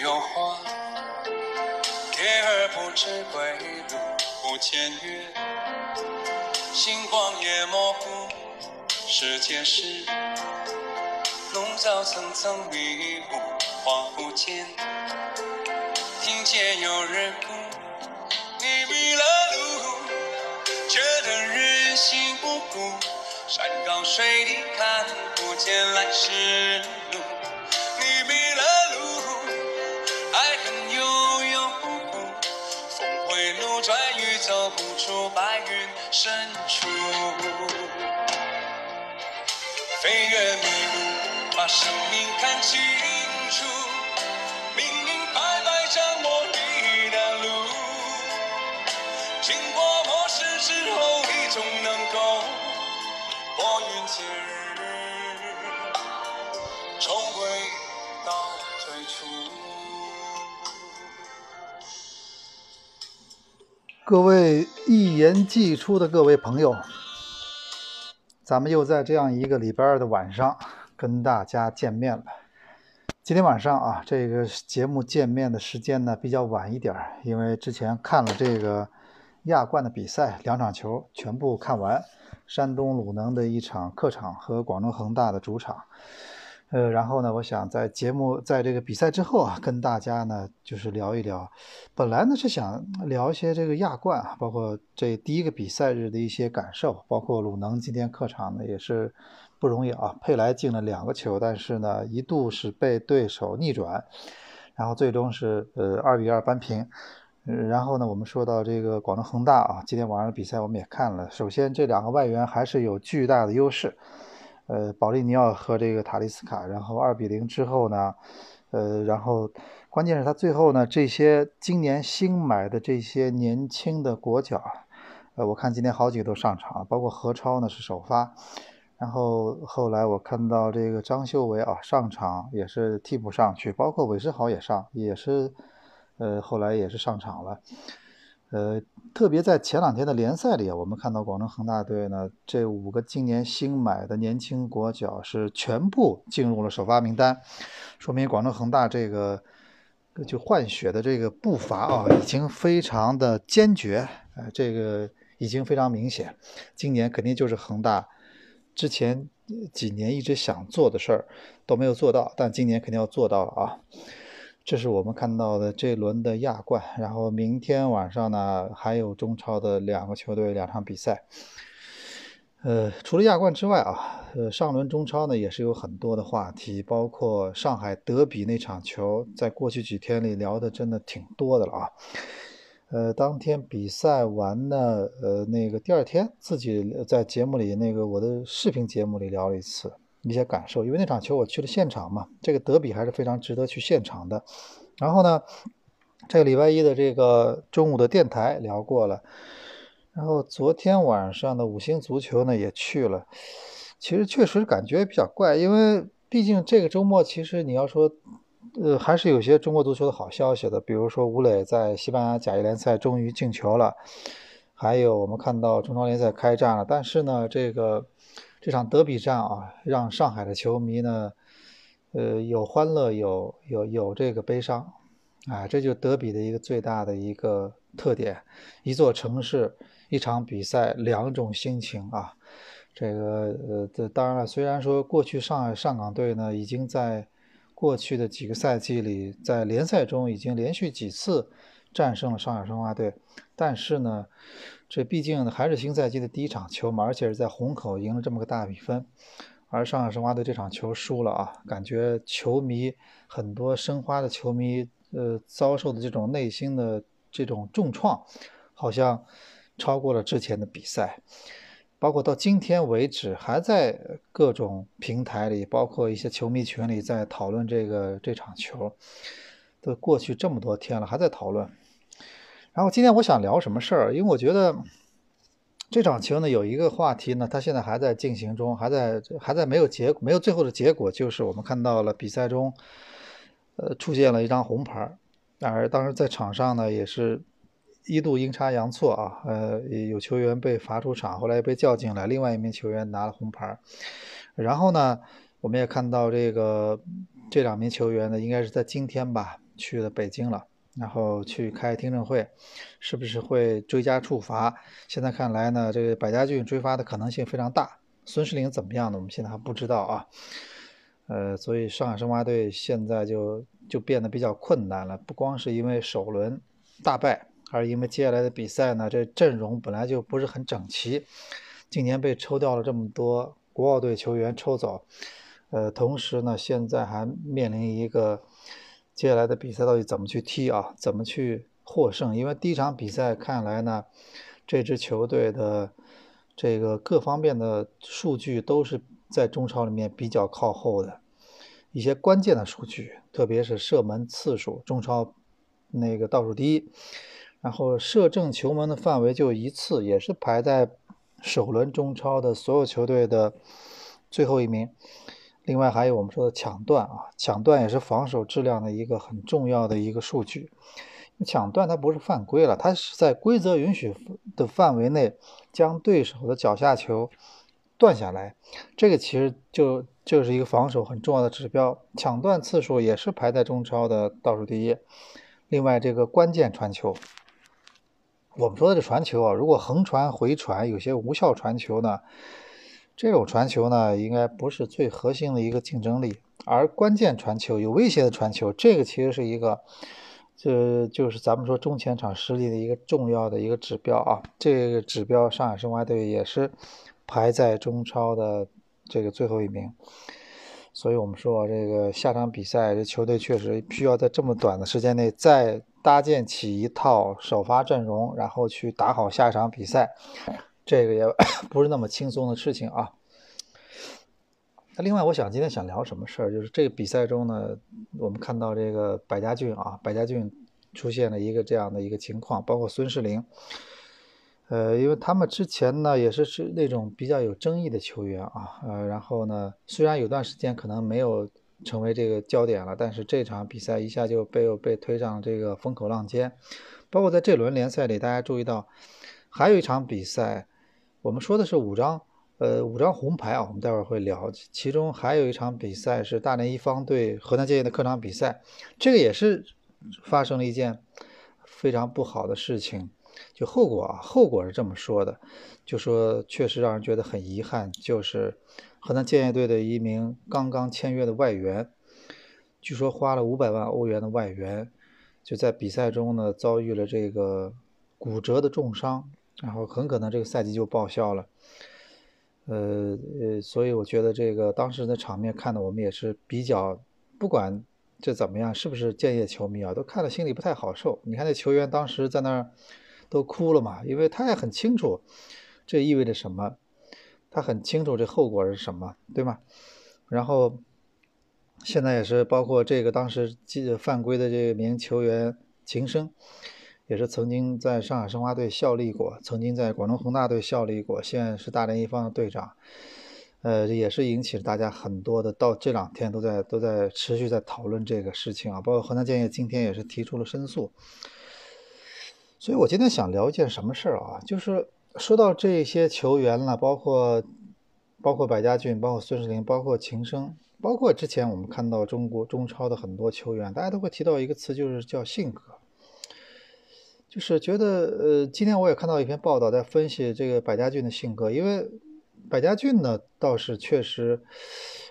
有花，蝶儿不知归路不见月，星光也模糊，世界是笼罩层层迷雾，恍惚间听见有人哭，你迷了路，觉得人心不古，山高水低看不见来时路深处。飞越迷雾，把生命看清楚，明明白白掌握你的路。经过磨蚀之后，你总能够拨云见日，重回到最初。各位一言既出的各位朋友，咱们又在这样一个礼拜二的晚上跟大家见面了。今天晚上啊，这个节目见面的时间呢比较晚一点，因为之前看了这个亚冠的比赛，两场球全部看完，山东鲁能的一场客场和广州恒大的主场。呃，然后呢，我想在节目在这个比赛之后啊，跟大家呢就是聊一聊。本来呢是想聊一些这个亚冠啊，包括这第一个比赛日的一些感受，包括鲁能今天客场呢也是不容易啊，佩莱进了两个球，但是呢一度是被对手逆转，然后最终是呃二比二扳平。然后呢，我们说到这个广州恒大啊，今天晚上的比赛我们也看了，首先这两个外援还是有巨大的优势。呃，保利尼奥和这个塔利斯卡，然后二比零之后呢，呃，然后关键是他最后呢，这些今年新买的这些年轻的国脚，呃，我看今天好几个都上场，包括何超呢是首发，然后后来我看到这个张修为啊上场也是替补上去，包括韦世豪也上，也是，呃，后来也是上场了。呃，特别在前两天的联赛里，我们看到广州恒大队呢，这五个今年新买的年轻国脚是全部进入了首发名单，说明广州恒大这个就换血的这个步伐啊，已经非常的坚决，呃，这个已经非常明显，今年肯定就是恒大之前几年一直想做的事儿都没有做到，但今年肯定要做到了啊。这是我们看到的这轮的亚冠，然后明天晚上呢还有中超的两个球队两场比赛。呃，除了亚冠之外啊，呃，上轮中超呢也是有很多的话题，包括上海德比那场球，在过去几天里聊的真的挺多的了啊。呃，当天比赛完呢，呃，那个第二天自己在节目里那个我的视频节目里聊了一次。一些感受，因为那场球我去了现场嘛，这个德比还是非常值得去现场的。然后呢，这个礼拜一的这个中午的电台聊过了，然后昨天晚上的五星足球呢也去了。其实确实感觉比较怪，因为毕竟这个周末其实你要说，呃，还是有些中国足球的好消息的，比如说吴磊在西班牙甲级联赛终于进球了，还有我们看到中超联赛开战了，但是呢，这个。这场德比战啊，让上海的球迷呢，呃，有欢乐，有有有这个悲伤，啊，这就德比的一个最大的一个特点，一座城市，一场比赛，两种心情啊。这个呃，这当然了，虽然说过去上海上港队呢，已经在过去的几个赛季里，在联赛中已经连续几次战胜了上海申花队，但是呢。这毕竟还是新赛季的第一场球嘛，而且是在虹口赢了这么个大比分，而上海申花队这场球输了啊，感觉球迷很多申花的球迷，呃，遭受的这种内心的这种重创，好像超过了之前的比赛，包括到今天为止，还在各种平台里，包括一些球迷群里在讨论这个这场球，都过去这么多天了，还在讨论。然后今天我想聊什么事儿？因为我觉得这场球呢有一个话题呢，它现在还在进行中，还在还在没有结没有最后的结果，就是我们看到了比赛中，呃，出现了一张红牌，而当时在场上呢也是一度阴差阳错啊，呃，有球员被罚出场，后来被叫进来，另外一名球员拿了红牌，然后呢，我们也看到这个这两名球员呢，应该是在今天吧。去了北京了，然后去开听证会，是不是会追加处罚？现在看来呢，这个百家俊追罚的可能性非常大。孙世林怎么样呢？我们现在还不知道啊。呃，所以上海申花队现在就就变得比较困难了，不光是因为首轮大败，而因为接下来的比赛呢，这阵容本来就不是很整齐，今年被抽掉了这么多国奥队球员抽走。呃，同时呢，现在还面临一个接下来的比赛到底怎么去踢啊？怎么去获胜？因为第一场比赛看来呢，这支球队的这个各方面的数据都是在中超里面比较靠后的，一些关键的数据，特别是射门次数，中超那个倒数第一，然后射正球门的范围就一次，也是排在首轮中超的所有球队的最后一名。另外还有我们说的抢断啊，抢断也是防守质量的一个很重要的一个数据。抢断它不是犯规了，它是在规则允许的范围内将对手的脚下球断下来，这个其实就就是一个防守很重要的指标。抢断次数也是排在中超的倒数第一。另外这个关键传球，我们说的这传球啊，如果横传回传有些无效传球呢？这种传球呢，应该不是最核心的一个竞争力，而关键传球、有威胁的传球，这个其实是一个，这就是咱们说中前场实力的一个重要的一个指标啊。这个指标，上海申花队也是排在中超的这个最后一名。所以我们说，这个下场比赛，这球队确实需要在这么短的时间内再搭建起一套首发阵容，然后去打好下一场比赛。这个也 不是那么轻松的事情啊。那另外，我想今天想聊什么事儿，就是这个比赛中呢，我们看到这个百家俊啊，百家俊出现了一个这样的一个情况，包括孙世林，呃，因为他们之前呢也是是那种比较有争议的球员啊，呃，然后呢，虽然有段时间可能没有成为这个焦点了，但是这场比赛一下就被又被推上这个风口浪尖，包括在这轮联赛里，大家注意到还有一场比赛。我们说的是五张，呃，五张红牌啊，我们待会儿会聊。其中还有一场比赛是大连一方对河南建业的客场比赛，这个也是发生了一件非常不好的事情。就后果啊，后果是这么说的，就说确实让人觉得很遗憾，就是河南建业队的一名刚刚签约的外援，据说花了五百万欧元的外援，就在比赛中呢遭遇了这个骨折的重伤。然后很可能这个赛季就报销了，呃呃，所以我觉得这个当时的场面看的我们也是比较，不管这怎么样，是不是建业球迷啊，都看了心里不太好受。你看那球员当时在那儿都哭了嘛，因为他也很清楚这意味着什么，他很清楚这后果是什么，对吗？然后现在也是包括这个当时犯规的这名球员秦升。也是曾经在上海申花队效力过，曾经在广东恒大队效力过，现在是大连一方的队长。呃，也是引起了大家很多的，到这两天都在都在持续在讨论这个事情啊。包括河南建业今天也是提出了申诉。所以我今天想聊一件什么事儿啊？就是说到这些球员了，包括包括百家俊，包括孙世林，包括秦升，包括之前我们看到中国中超的很多球员，大家都会提到一个词，就是叫性格。就是觉得，呃，今天我也看到一篇报道，在分析这个百家俊的性格。因为百家俊呢，倒是确实，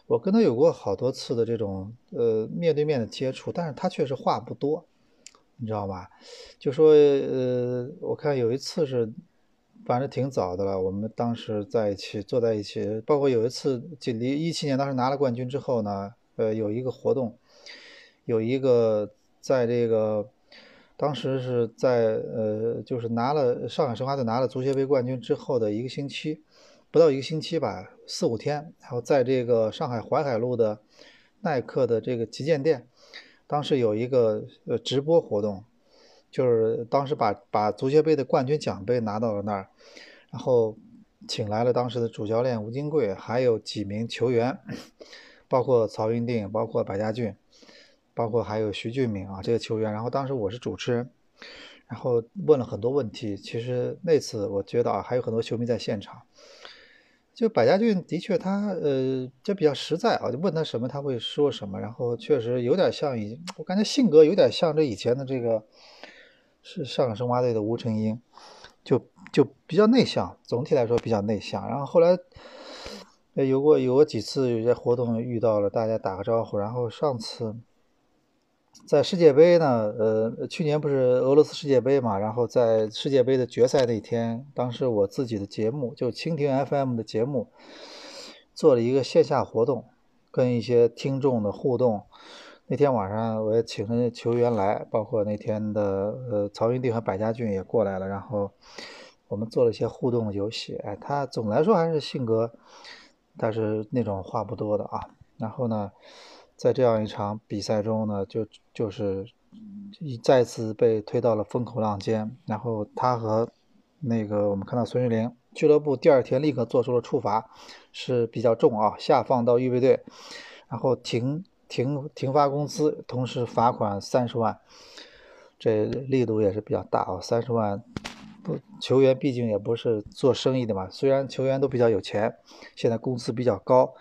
我跟他有过好多次的这种呃面对面的接触，但是他确实话不多，你知道吧？就说，呃，我看有一次是，反正挺早的了，我们当时在一起坐在一起，包括有一次，就离一七年当时拿了冠军之后呢，呃，有一个活动，有一个在这个。当时是在呃，就是拿了上海申花队拿了足协杯冠军之后的一个星期，不到一个星期吧，四五天，然后在这个上海淮海路的耐克的这个旗舰店，当时有一个呃直播活动，就是当时把把足协杯的冠军奖杯拿到了那儿，然后请来了当时的主教练吴金贵，还有几名球员，包括曹云定，包括百家俊。包括还有徐俊敏啊这些球员，然后当时我是主持人，然后问了很多问题。其实那次我觉得啊，还有很多球迷在现场，就百家俊的确他呃，就比较实在啊，就问他什么他会说什么，然后确实有点像以，我感觉性格有点像这以前的这个是上海申花队的吴成英，就就比较内向，总体来说比较内向。然后后来有过有过几次有些活动遇到了，大家打个招呼，然后上次。在世界杯呢，呃，去年不是俄罗斯世界杯嘛，然后在世界杯的决赛那天，当时我自己的节目就蜻蜓 FM 的节目做了一个线下活动，跟一些听众的互动。那天晚上我也请了球员来，包括那天的呃曹云定和百家俊也过来了，然后我们做了一些互动游戏。哎，他总来说还是性格，但是那种话不多的啊。然后呢？在这样一场比赛中呢，就就是一再次被推到了风口浪尖，然后他和那个我们看到孙玉玲俱乐部第二天立刻做出了处罚，是比较重啊，下放到预备队，然后停停停发工资，同时罚款三十万，这力度也是比较大啊，三十万不球员毕竟也不是做生意的嘛，虽然球员都比较有钱，现在工资比较高，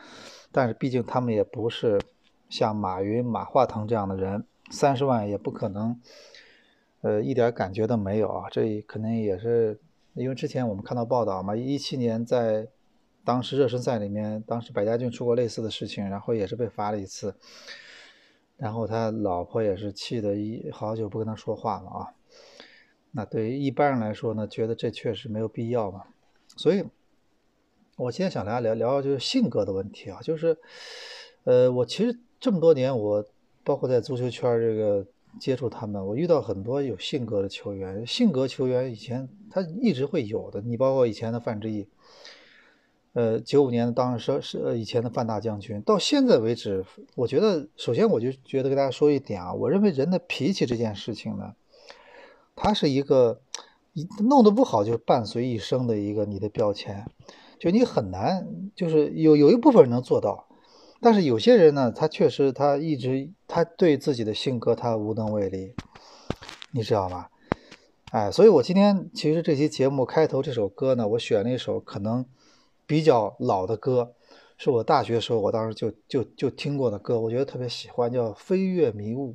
但是毕竟他们也不是。像马云、马化腾这样的人，三十万也不可能，呃，一点感觉都没有啊！这可能也是因为之前我们看到报道嘛，一七年在当时热身赛里面，当时百家俊出过类似的事情，然后也是被罚了一次，然后他老婆也是气得一好久不跟他说话了啊。那对于一般人来说呢，觉得这确实没有必要嘛。所以，我今天想来聊聊就是性格的问题啊，就是，呃，我其实。这么多年，我包括在足球圈这个接触他们，我遇到很多有性格的球员。性格球员以前他一直会有的，你包括以前的范志毅，呃，九五年当时是以前的范大将军，到现在为止，我觉得首先我就觉得跟大家说一点啊，我认为人的脾气这件事情呢，它是一个弄得不好就伴随一生的一个你的标签，就你很难就是有有一部分人能做到。但是有些人呢，他确实他一直他对自己的性格他无能为力，你知道吗？哎，所以我今天其实这期节目开头这首歌呢，我选了一首可能比较老的歌，是我大学时候我当时就就就听过的歌，我觉得特别喜欢，叫《飞跃迷雾》。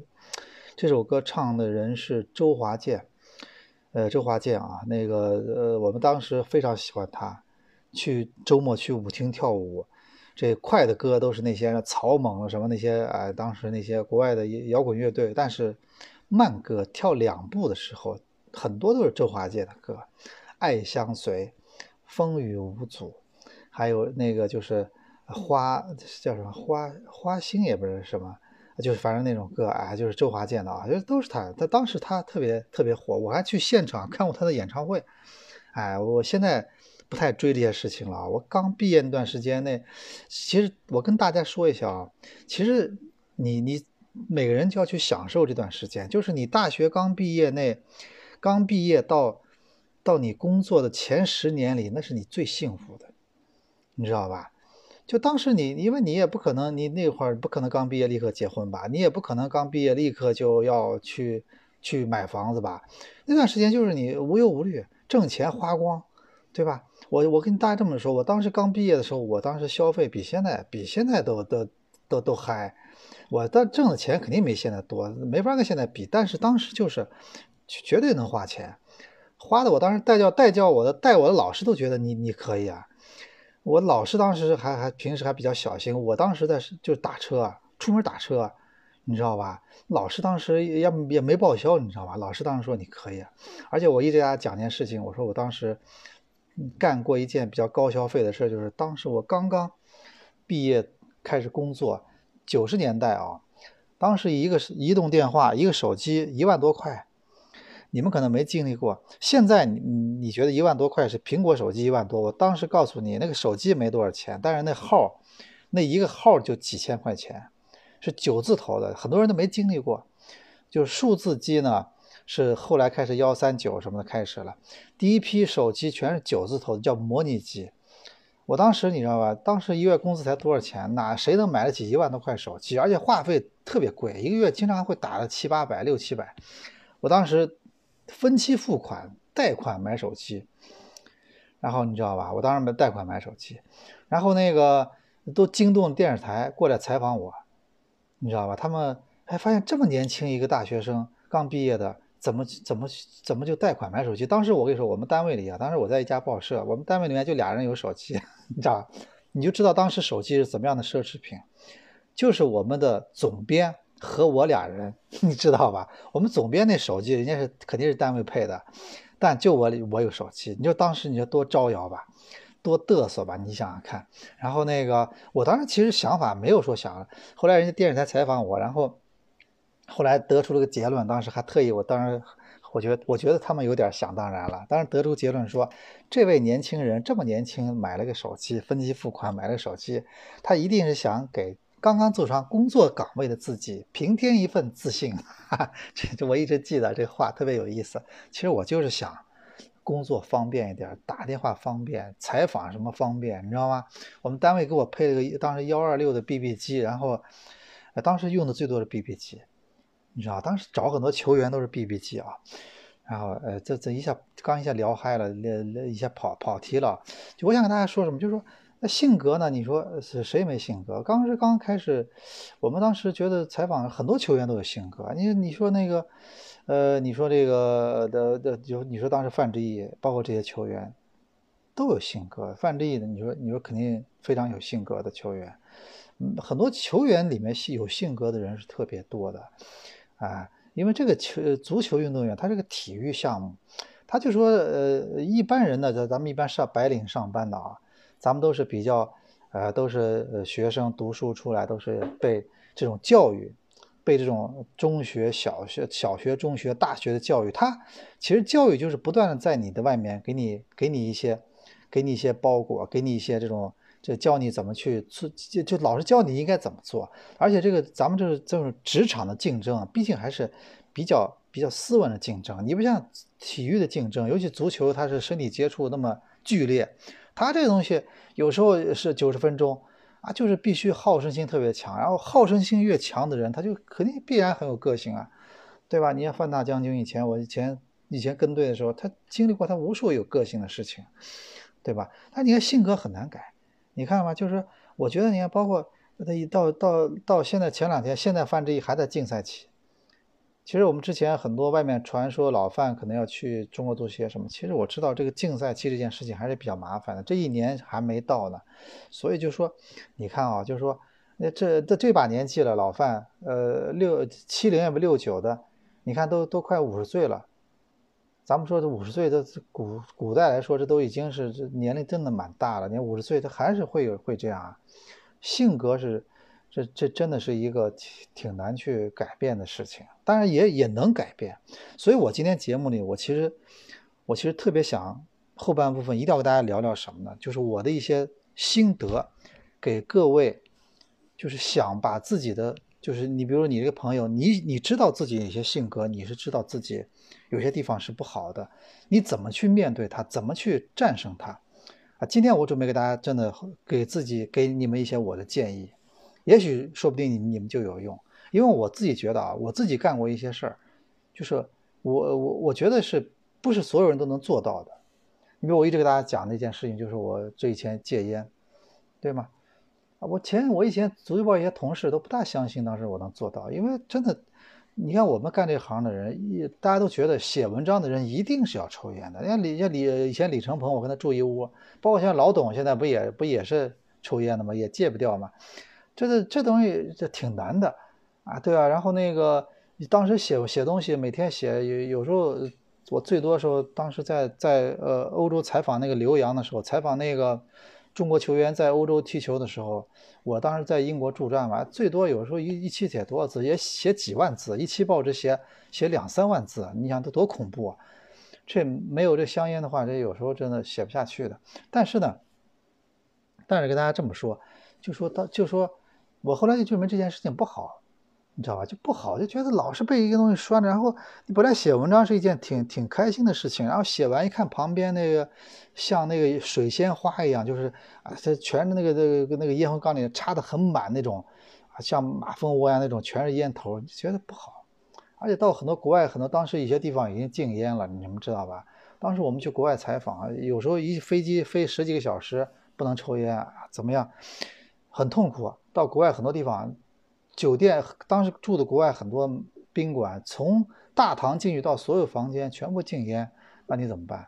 这首歌唱的人是周华健，呃，周华健啊，那个呃，我们当时非常喜欢他，去周末去舞厅跳舞。这快的歌都是那些草蜢什么那些啊，当时那些国外的摇滚乐队。但是慢歌跳两步的时候，很多都是周华健的歌，《爱相随》《风雨无阻》，还有那个就是花叫什么花花心也不是什么，就是反正那种歌啊，就是周华健的啊，就是都是他。他当时他特别特别火，我还去现场看过他的演唱会。哎，我现在。不太追这些事情了。我刚毕业那段时间内，其实我跟大家说一下啊，其实你你每个人就要去享受这段时间，就是你大学刚毕业那，刚毕业到到你工作的前十年里，那是你最幸福的，你知道吧？就当时你，因为你也不可能，你那会儿不可能刚毕业立刻结婚吧？你也不可能刚毕业立刻就要去去买房子吧？那段时间就是你无忧无虑，挣钱花光，对吧？我我跟大家这么说，我当时刚毕业的时候，我当时消费比现在比现在都都都都嗨，我但挣的钱肯定没现在多，没法跟现在比。但是当时就是绝对能花钱，花的我当时带教带教我的带我的老师都觉得你你可以啊。我老师当时还还平时还比较小心，我当时在就是打车出门打车，你知道吧？老师当时也也没报销，你知道吧？老师当时说你可以，而且我一直给大家讲件事情，我说我当时。干过一件比较高消费的事就是当时我刚刚毕业开始工作，九十年代啊，当时一个移动电话，一个手机一万多块，你们可能没经历过。现在你你觉得一万多块是苹果手机一万多？我当时告诉你，那个手机没多少钱，但是那号那一个号就几千块钱，是九字头的，很多人都没经历过。就是数字机呢。是后来开始幺三九什么的开始了，第一批手机全是九字头的，叫模拟机。我当时你知道吧？当时一月工资才多少钱？哪谁能买得起一万多块手机？而且话费特别贵，一个月经常会打了七八百、六七百。我当时分期付款、贷款买手机，然后你知道吧？我当时没贷款买手机，然后那个都惊动电视台过来采访我，你知道吧？他们还发现这么年轻一个大学生刚毕业的，怎么怎么怎么就贷款买手机？当时我跟你说，我们单位里啊，当时我在一家报社，我们单位里面就俩人有手机，你知道，你就知道当时手机是怎么样的奢侈品，就是我们的总编和我俩人，你知道吧？我们总编那手机人家是肯定是单位配的。但就我我有手机，你就当时你就多招摇吧，多嘚瑟吧，你想想看。然后那个，我当时其实想法没有说想，后来人家电视台采访我，然后后来得出了个结论，当时还特意，我当时我觉得我觉得他们有点想当然了。当时得出结论说，这位年轻人这么年轻买了个手机，分期付款买了个手机，他一定是想给。刚刚走上工作岗位的自己，平添一份自信。这这我一直记得这话特别有意思。其实我就是想工作方便一点，打电话方便，采访什么方便，你知道吗？我们单位给我配了个当时幺二六的 BB 机，然后当时用的最多的 BB 机，你知道，当时找很多球员都是 BB 机啊。然后呃，这这一下刚一下聊嗨了，聊聊一下跑跑题了。就我想跟大家说什么，就是说。那性格呢？你说是谁没性格？刚是刚开始，我们当时觉得采访很多球员都有性格。你你说那个，呃，你说这个的的，就你说当时范志毅，包括这些球员都有性格。范志毅的，你说你说肯定非常有性格的球员。嗯，很多球员里面有性格的人是特别多的，啊，因为这个球足球运动员他这个体育项目，他就说呃，一般人呢，咱咱们一般上白领上班的啊。咱们都是比较，呃，都是呃学生读书出来，都是被这种教育，被这种中学、小学、小学、中学、大学的教育。他其实教育就是不断的在你的外面给你给你一些，给你一些包裹，给你一些这种，就教你怎么去做，就就老是教你应该怎么做。而且这个咱们这是这种职场的竞争啊，毕竟还是比较比较斯文的竞争。你不像体育的竞争，尤其足球，它是身体接触那么剧烈。他这个东西有时候是九十分钟啊，就是必须好胜心特别强，然后好胜心越强的人，他就肯定必然很有个性啊，对吧？你看范大将军以前，我以前以前跟队的时候，他经历过他无数有个性的事情，对吧？他你看性格很难改，你看吧，就是我觉得你看，包括他一到到到现在前两天，现在范志毅还在竞赛期。其实我们之前很多外面传说老范可能要去中国足协什么，其实我知道这个竞赛期这件事情还是比较麻烦的，这一年还没到呢，所以就说，你看啊，就是说，那这这这把年纪了，老范，呃，六七零也不六九的，你看都都快五十岁了，咱们说这五十岁的古古代来说，这都已经是这年龄真的蛮大了，你五十岁他还是会有会这样啊，性格是。这这真的是一个挺挺难去改变的事情，当然也也能改变。所以我今天节目里，我其实我其实特别想后半部分一定要跟大家聊聊什么呢？就是我的一些心得，给各位，就是想把自己的，就是你比如你这个朋友，你你知道自己有些性格，你是知道自己有些地方是不好的，你怎么去面对它，怎么去战胜它？啊，今天我准备给大家真的给自己给你们一些我的建议。也许说不定你你们就有用，因为我自己觉得啊，我自己干过一些事儿，就是我我我觉得是不是所有人都能做到的。你比如我一直给大家讲的一件事情，就是我这以前戒烟，对吗？啊，我前我以前足球报一些同事都不大相信当时我能做到，因为真的，你看我们干这行的人，一大家都觉得写文章的人一定是要抽烟的。你看李像李以前李成鹏，我跟他住一屋，包括像老董现在不也不也是抽烟的吗？也戒不掉嘛。这个这东西这挺难的啊，对啊。然后那个你当时写写东西，每天写有有时候我最多时候，当时在在呃欧洲采访那个刘洋的时候，采访那个中国球员在欧洲踢球的时候，我当时在英国驻站嘛，最多有时候一一期写多少字，也写几万字，一期报纸写写两三万字，你想这多恐怖啊！这没有这香烟的话，这有时候真的写不下去的。但是呢，但是跟大家这么说，就说他就说。我后来就证明这件事情不好，你知道吧？就不好，就觉得老是被一个东西拴着。然后你本来写文章是一件挺挺开心的事情，然后写完一看旁边那个像那个水仙花一样，就是啊，这全是那个那个那个烟灰缸里插的很满那种，啊，像马蜂窝呀那种，全是烟头，觉得不好。而且到很多国外，很多当时一些地方已经禁烟了，你们知道吧？当时我们去国外采访，有时候一飞机飞十几个小时不能抽烟，怎么样，很痛苦。到国外很多地方，酒店当时住的国外很多宾馆，从大堂进去到所有房间全部禁烟，那你怎么办？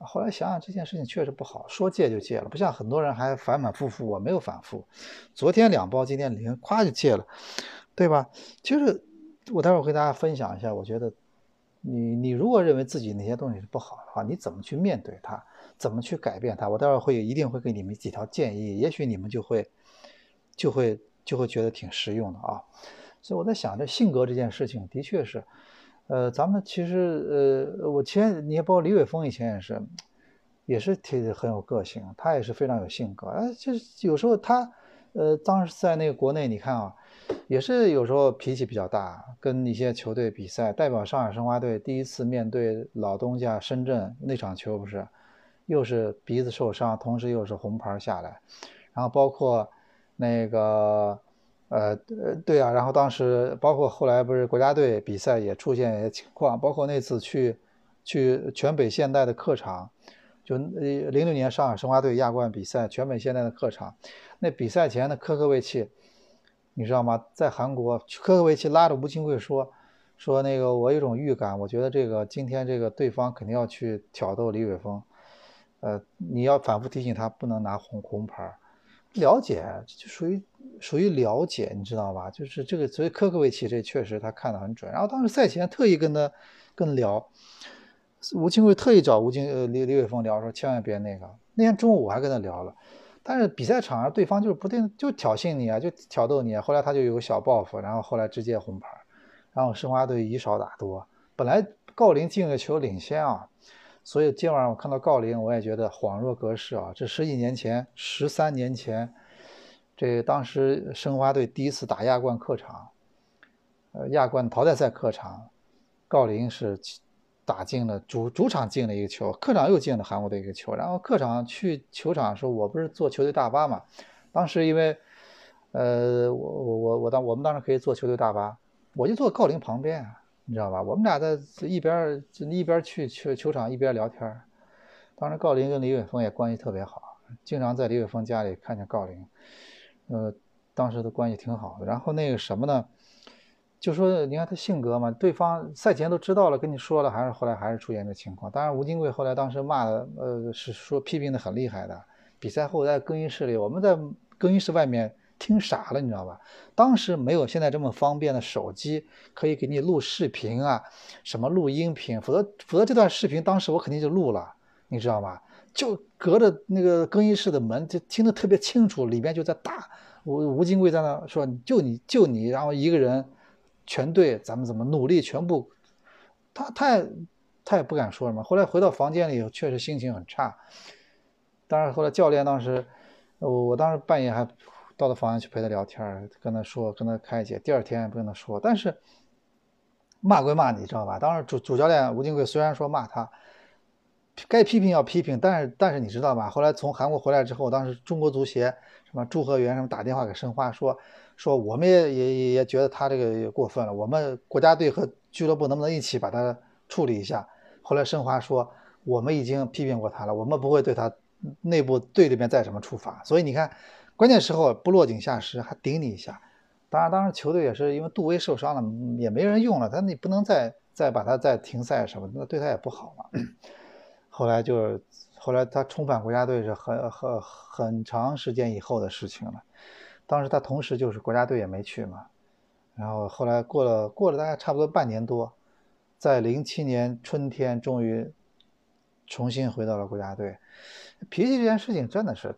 后来想想这件事情确实不好，说戒就戒了，不像很多人还反反复复。我没有反复，昨天两包，今天零，咵就戒了，对吧？就是我待会儿会大家分享一下，我觉得你你如果认为自己那些东西是不好的话，你怎么去面对它，怎么去改变它？我待会儿会一定会给你们几条建议，也许你们就会就会就会觉得挺实用的啊。所以我在想，这性格这件事情的确是。呃，咱们其实，呃，我前，你也包括李伟峰以前也是，也是挺很有个性，他也是非常有性格。哎，就是有时候他，呃，当时在那个国内，你看啊，也是有时候脾气比较大，跟一些球队比赛，代表上海申花队第一次面对老东家深圳那场球，不是，又是鼻子受伤，同时又是红牌下来，然后包括那个。呃，对啊，然后当时包括后来不是国家队比赛也出现一些情况，包括那次去去全北现代的客场，就呃零六年上海申花队亚冠比赛全北现代的客场，那比赛前的科科维奇，你知道吗？在韩国，科科维奇拉着吴金贵说说那个我有种预感，我觉得这个今天这个对方肯定要去挑逗李伟峰，呃，你要反复提醒他不能拿红红牌。了解就属于属于了解，你知道吧？就是这个，所以科科维奇这确实他看得很准。然后当时赛前特意跟他跟聊，吴清贵特意找吴京呃李李伟峰聊说，千万别那个。那天中午我还跟他聊了，但是比赛场上对方就是不定就挑衅你啊，就挑逗你。后来他就有个小报复，然后后来直接红牌。然后申花队以少打多，本来郜林进了球领先啊。所以今晚上我看到郜林，我也觉得恍若隔世啊！这十几年前，十三年前，这当时申花队第一次打亚冠客场，呃，亚冠淘汰赛客场，郜林是打进了主主场进了一个球，客场又进了韩国的一个球。然后客场去球场的时候，我不是坐球队大巴嘛？当时因为，呃，我我我我当我们当时可以坐球队大巴，我就坐郜林旁边啊。你知道吧？我们俩在一边一边去去球场一边聊天当时郜林跟李伟峰也关系特别好，经常在李伟峰家里看见郜林，呃，当时的关系挺好的。然后那个什么呢？就说你看他性格嘛，对方赛前都知道了，跟你说了，还是后来还是出现这情况。当然，吴金贵后来当时骂的，呃，是说批评的很厉害的。比赛后在更衣室里，我们在更衣室外面。听傻了，你知道吧？当时没有现在这么方便的手机，可以给你录视频啊，什么录音频，否则否则这段视频当时我肯定就录了，你知道吗？就隔着那个更衣室的门，就听得特别清楚，里边就在打。吴吴金贵在那说：“就你就你，然后一个人，全队咱们怎么努力，全部。”他他也他也不敢说什么。后来回到房间里，确实心情很差。当然后来教练当时，我我当时半夜还。到了房间去陪他聊天，跟他说，跟他开解。第二天不跟他说，但是骂归骂，你知道吧？当时主主教练吴金贵虽然说骂他，该批评要批评，但是但是你知道吧？后来从韩国回来之后，当时中国足协什么祝贺员什么打电话给申花说说我们也也也觉得他这个过分了，我们国家队和俱乐部能不能一起把他处理一下？后来申花说我们已经批评过他了，我们不会对他内部队里面再什么处罚。所以你看。关键时候不落井下石，还顶你一下。当然，当时球队也是因为杜威受伤了，也没人用了，他你不能再再把他再停赛什么，那对他也不好嘛。后来就后来他重返国家队是很很很长时间以后的事情了。当时他同时就是国家队也没去嘛。然后后来过了过了大概差不多半年多，在零七年春天终于重新回到了国家队。脾气这件事情真的是。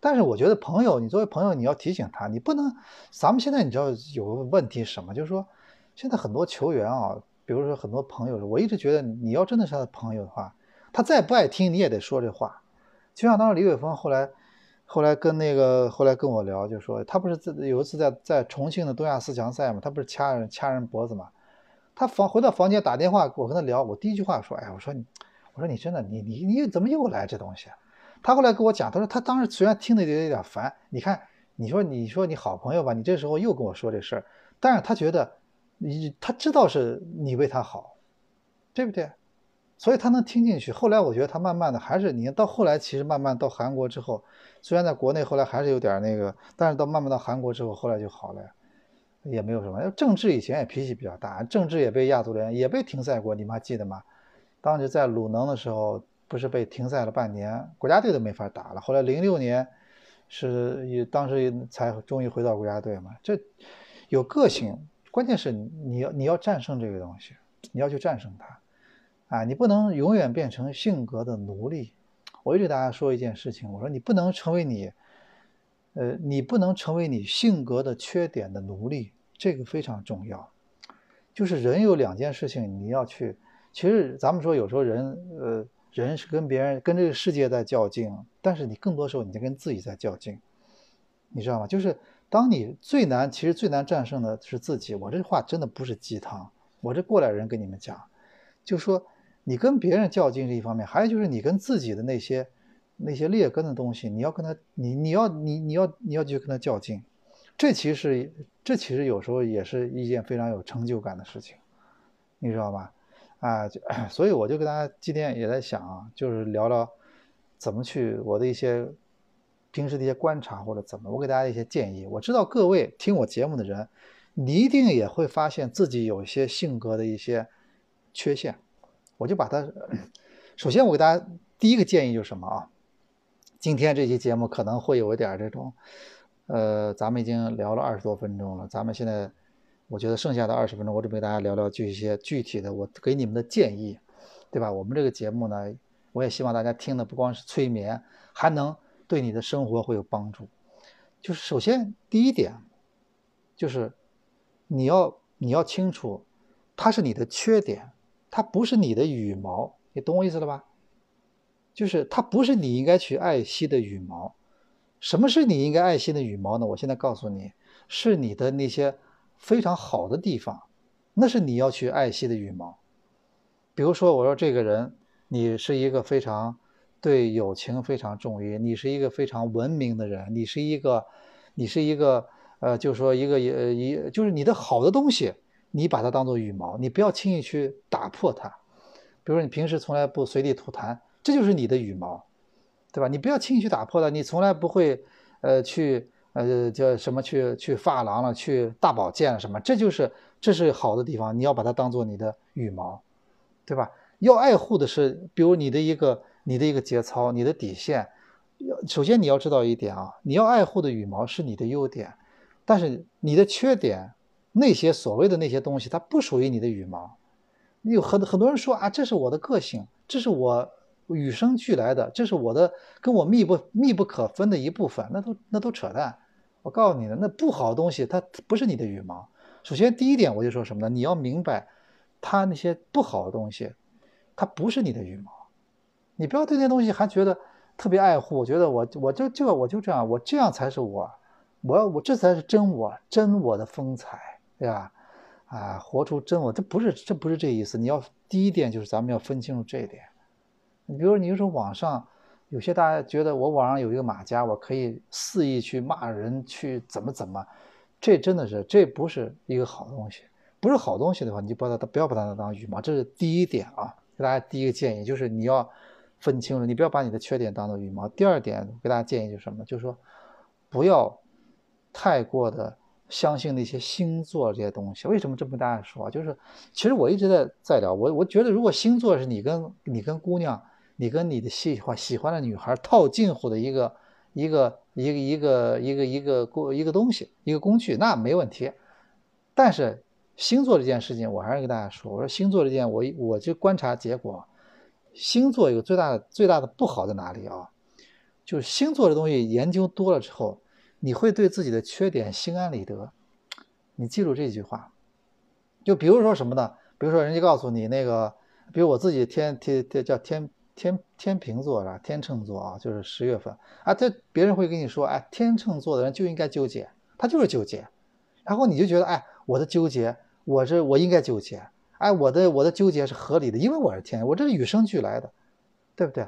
但是我觉得朋友，你作为朋友，你要提醒他，你不能。咱们现在你知道有个问题什么？就是说，现在很多球员啊，比如说很多朋友，我一直觉得你要真的是他的朋友的话，他再不爱听，你也得说这话。就像当时李伟峰后来，后来跟那个后来跟我聊，就说他不是在有一次在在重庆的东亚四强赛嘛，他不是掐人掐人脖子嘛，他房回到房间打电话，我跟他聊，我第一句话说，哎，我说你，我说你真的，你你你怎么又来这东西？他后来跟我讲，他说他当时虽然听得有点烦，你看，你说你说你好朋友吧，你这时候又跟我说这事儿，但是他觉得你他知道是你为他好，对不对？所以他能听进去。后来我觉得他慢慢的还是你到后来其实慢慢到韩国之后，虽然在国内后来还是有点那个，但是到慢慢到韩国之后，后来就好了，也没有什么。郑治以前也脾气比较大，郑治也被亚足联也被停赛过，你们还记得吗？当时在鲁能的时候，不是被停赛了半年，国家队都没法打了。后来零六年是也当时才终于回到国家队嘛。这有个性，关键是你要你要战胜这个东西，你要去战胜它。啊，你不能永远变成性格的奴隶。我一直大家说一件事情，我说你不能成为你，呃，你不能成为你性格的缺点的奴隶，这个非常重要。就是人有两件事情你要去，其实咱们说有时候人，呃，人是跟别人跟这个世界在较劲，但是你更多时候你在跟自己在较劲，你知道吗？就是当你最难，其实最难战胜的是自己。我这话真的不是鸡汤，我这过来人跟你们讲，就说。你跟别人较劲是一方面，还有就是你跟自己的那些那些劣根的东西，你要跟他，你你要你你要你要去跟他较劲，这其实这其实有时候也是一件非常有成就感的事情，你知道吧？啊，就 所以我就跟大家今天也在想啊，就是聊聊怎么去我的一些平时的一些观察或者怎么，我给大家一些建议。我知道各位听我节目的人，你一定也会发现自己有一些性格的一些缺陷。我就把它，首先我给大家第一个建议就是什么啊？今天这期节目可能会有一点这种，呃，咱们已经聊了二十多分钟了，咱们现在我觉得剩下的二十分钟，我准备大家聊聊就一些具体的，我给你们的建议，对吧？我们这个节目呢，我也希望大家听的不光是催眠，还能对你的生活会有帮助。就是首先第一点，就是你要你要清楚，它是你的缺点。它不是你的羽毛，你懂我意思了吧？就是它不是你应该去爱惜的羽毛。什么是你应该爱惜的羽毛呢？我现在告诉你，是你的那些非常好的地方，那是你要去爱惜的羽毛。比如说，我说这个人，你是一个非常对友情非常重于，你是一个非常文明的人，你是一个，你是一个，呃，就是说一个呃一，就是你的好的东西。你把它当做羽毛，你不要轻易去打破它。比如说，你平时从来不随地吐痰，这就是你的羽毛，对吧？你不要轻易去打破它。你从来不会，呃，去呃叫什么去去发廊了，去大保健了什么，这就是这是好的地方。你要把它当做你的羽毛，对吧？要爱护的是，比如你的一个你的一个节操，你的底线。要首先你要知道一点啊，你要爱护的羽毛是你的优点，但是你的缺点。那些所谓的那些东西，它不属于你的羽毛。有很很多人说啊，这是我的个性，这是我与生俱来的，这是我的跟我密不密不可分的一部分。那都那都扯淡。我告诉你的，那不好的东西，它不是你的羽毛。首先第一点，我就说什么呢？你要明白，它那些不好的东西，它不是你的羽毛。你不要对那东西还觉得特别爱护。我觉得我我就就我就这样，我这样才是我，我我这才是真我，真我的风采。对吧？啊，活出真我，这不是这不是这意思。你要第一点就是咱们要分清楚这一点。你比如你就说网上有些大家觉得我网上有一个马甲，我可以肆意去骂人，去怎么怎么，这真的是这不是一个好东西。不是好东西的话，你就把它不要把它当羽毛。这是第一点啊，给大家第一个建议就是你要分清楚，你不要把你的缺点当做羽毛。第二点给大家建议就是什么？就是说不要太过的。相信那些星座这些东西，为什么这么跟大家说？就是其实我一直在在聊，我我觉得如果星座是你跟你跟姑娘，你跟你的喜欢喜欢的女孩套近乎的一个一个一个一个一个一个工一个东西一个工具，那没问题。但是星座这件事情，我还是跟大家说，我说星座这件，我我就观察结果，星座有最大的最大的不好在哪里啊？就是星座这东西研究多了之后。你会对自己的缺点心安理得，你记住这句话。就比如说什么呢？比如说人家告诉你那个，比如我自己天天天叫天天天平座是吧？天秤座啊，就是十月份啊，这别人会跟你说，哎，天秤座的人就应该纠结，他就是纠结。然后你就觉得，哎，我的纠结，我是我应该纠结，哎，我的我的纠结是合理的，因为我是天，我这是与生俱来的，对不对？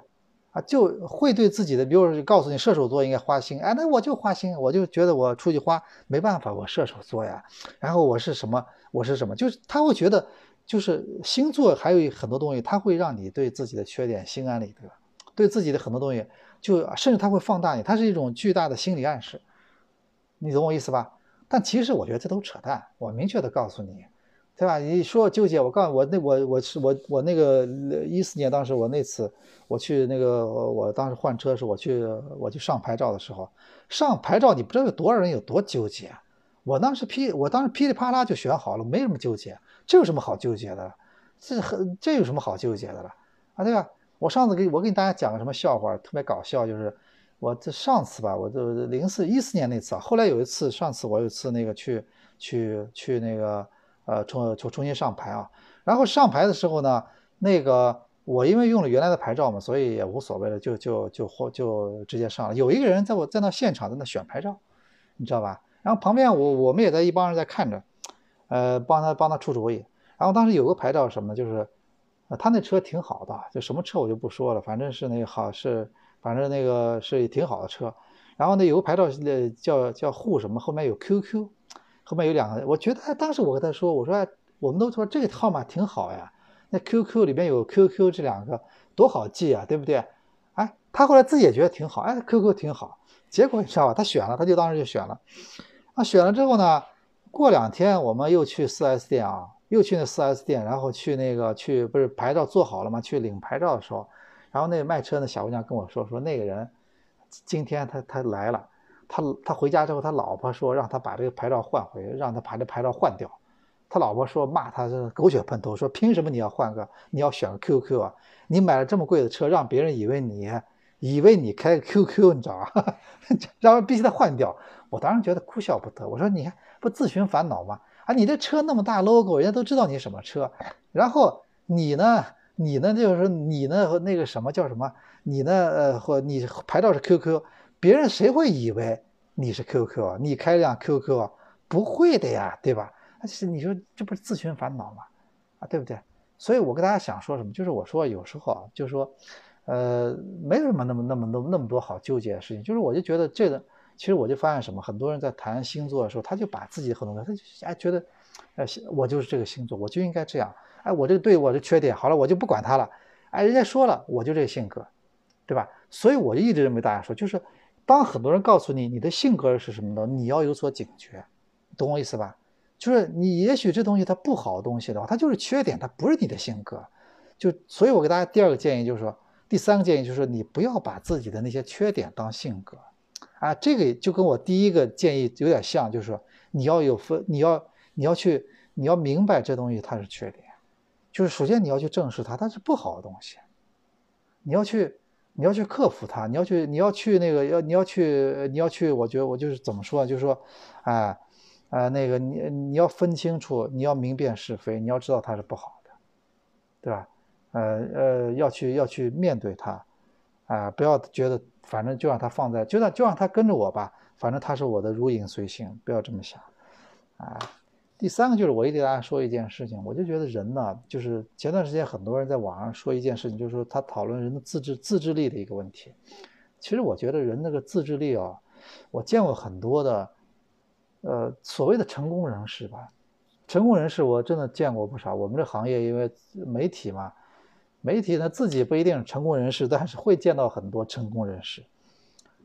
啊，就会对自己的，比如说告诉你射手座应该花心，哎，那我就花心，我就觉得我出去花没办法，我射手座呀，然后我是什么，我是什么，就是他会觉得，就是星座还有很多东西，它会让你对自己的缺点心安理得，对自己的很多东西，就甚至它会放大你，它是一种巨大的心理暗示，你懂我意思吧？但其实我觉得这都扯淡，我明确的告诉你。对吧？你说纠结，我告诉我那我我是我我那个一四年当时我那次我去那个我当时换车的时候我去我去上牌照的时候上牌照你不知道有多少人有多纠结，我当时噼我当时噼里啪啦就选好了，没什么纠结，这有什么好纠结的？这很这有什么好纠结的了啊？对吧？我上次给我给大家讲个什么笑话，特别搞笑，就是我这上次吧，我就零四一四年那次啊，后来有一次上次我有一次那个去去去那个。呃，重重重新上牌啊，然后上牌的时候呢，那个我因为用了原来的牌照嘛，所以也无所谓了，就就就或就直接上了。有一个人在我在那现场在那选牌照，你知道吧？然后旁边我我们也在一帮人在看着，呃，帮他帮他出主意。然后当时有个牌照什么，就是他那车挺好的，就什么车我就不说了，反正是那个好是反正那个是挺好的车。然后呢有个牌照呃叫叫沪什么，后面有 QQ。后面有两个，我觉得当时我跟他说，我说我们都说这个号码挺好呀，那 QQ 里面有 QQ 这两个多好记啊，对不对？哎，他后来自己也觉得挺好，哎，QQ 挺好。结果你知道吧？他选了，他就当时就选了。啊，选了之后呢，过两天我们又去 4S 店啊，又去那 4S 店，然后去那个去不是牌照做好了吗？去领牌照的时候，然后那个卖车的小姑娘跟我说，说那个人今天他他来了。他他回家之后，他老婆说让他把这个牌照换回，让他把这牌照换掉。他老婆说骂他是狗血喷头，说凭什么你要换个，你要选个 QQ 啊？你买了这么贵的车，让别人以为你以为你开个 QQ，你知道吧？然后必须得换掉。我当时觉得哭笑不得。我说你看不自寻烦恼吗？啊，你这车那么大 logo，人家都知道你什么车。然后你呢，你呢就是你呢和那个什么叫什么？你呢呃或你牌照是 QQ。别人谁会以为你是 QQ？啊你开辆 QQ？啊不会的呀，对吧？那是你说这不是自寻烦恼吗？啊，对不对？所以我跟大家想说什么，就是我说有时候啊，就是说，呃，没有什么那么那么那么那么多好纠结的事情。就是我就觉得这个，其实我就发现什么，很多人在谈星座的时候，他就把自己很多他就哎觉得，哎，我就是这个星座，我就应该这样。哎，我这个对我的缺点，好了，我就不管他了。哎，人家说了，我就这个性格，对吧？所以我就一直认为大家说就是。当很多人告诉你你的性格是什么的，你要有所警觉，懂我意思吧？就是你也许这东西它不好的东西的话，它就是缺点，它不是你的性格。就所以，我给大家第二个建议就是说，第三个建议就是说，你不要把自己的那些缺点当性格啊。这个就跟我第一个建议有点像，就是说你要有分，你要你要去你要明白这东西它是缺点，就是首先你要去正视它，它是不好的东西，你要去。你要去克服它，你要去，你要去那个，要你要去，你要去。我觉得我就是怎么说，就是说，哎，呃，那个你你要分清楚，你要明辨是非，你要知道它是不好的，对吧？呃呃，要去要去面对它，啊，不要觉得反正就让它放在，就让就让它跟着我吧，反正它是我的如影随形，不要这么想，啊。第三个就是我一给大家说一件事情，我就觉得人呢，就是前段时间很多人在网上说一件事情，就是说他讨论人的自制自制力的一个问题。其实我觉得人那个自制力啊，我见过很多的，呃，所谓的成功人士吧，成功人士我真的见过不少。我们这行业因为媒体嘛，媒体呢自己不一定成功人士，但是会见到很多成功人士。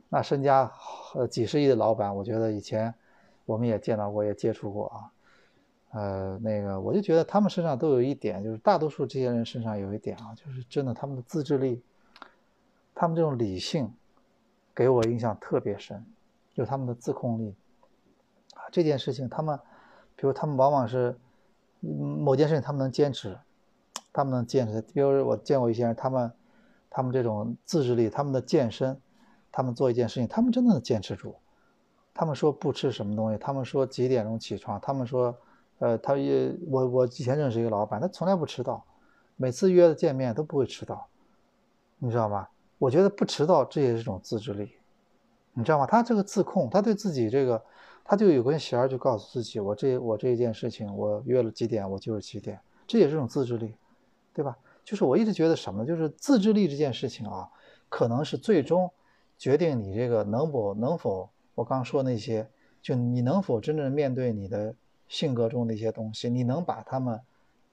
那身家呃几十亿的老板，我觉得以前我们也见到过，也接触过啊。呃，那个，我就觉得他们身上都有一点，就是大多数这些人身上有一点啊，就是真的他们的自制力，他们这种理性，给我印象特别深，就是他们的自控力啊，这件事情他们，比如他们往往是某件事情他们能坚持，他们能坚持，比如我见过一些人，他们他们这种自制力，他们的健身，他们做一件事情，他们真的能坚持住，他们说不吃什么东西，他们说几点钟起床，他们说。呃，他也我我以前认识一个老板，他从来不迟到，每次约的见面都不会迟到，你知道吗？我觉得不迟到这也是一种自制力，你知道吗？他这个自控，他对自己这个，他就有根弦儿，就告诉自己，我这我这一件事情，我约了几点，我就是几点，这也是一种自制力，对吧？就是我一直觉得什么，就是自制力这件事情啊，可能是最终决定你这个能否能否我刚说那些，就你能否真正面对你的性格中的一些东西，你能把他们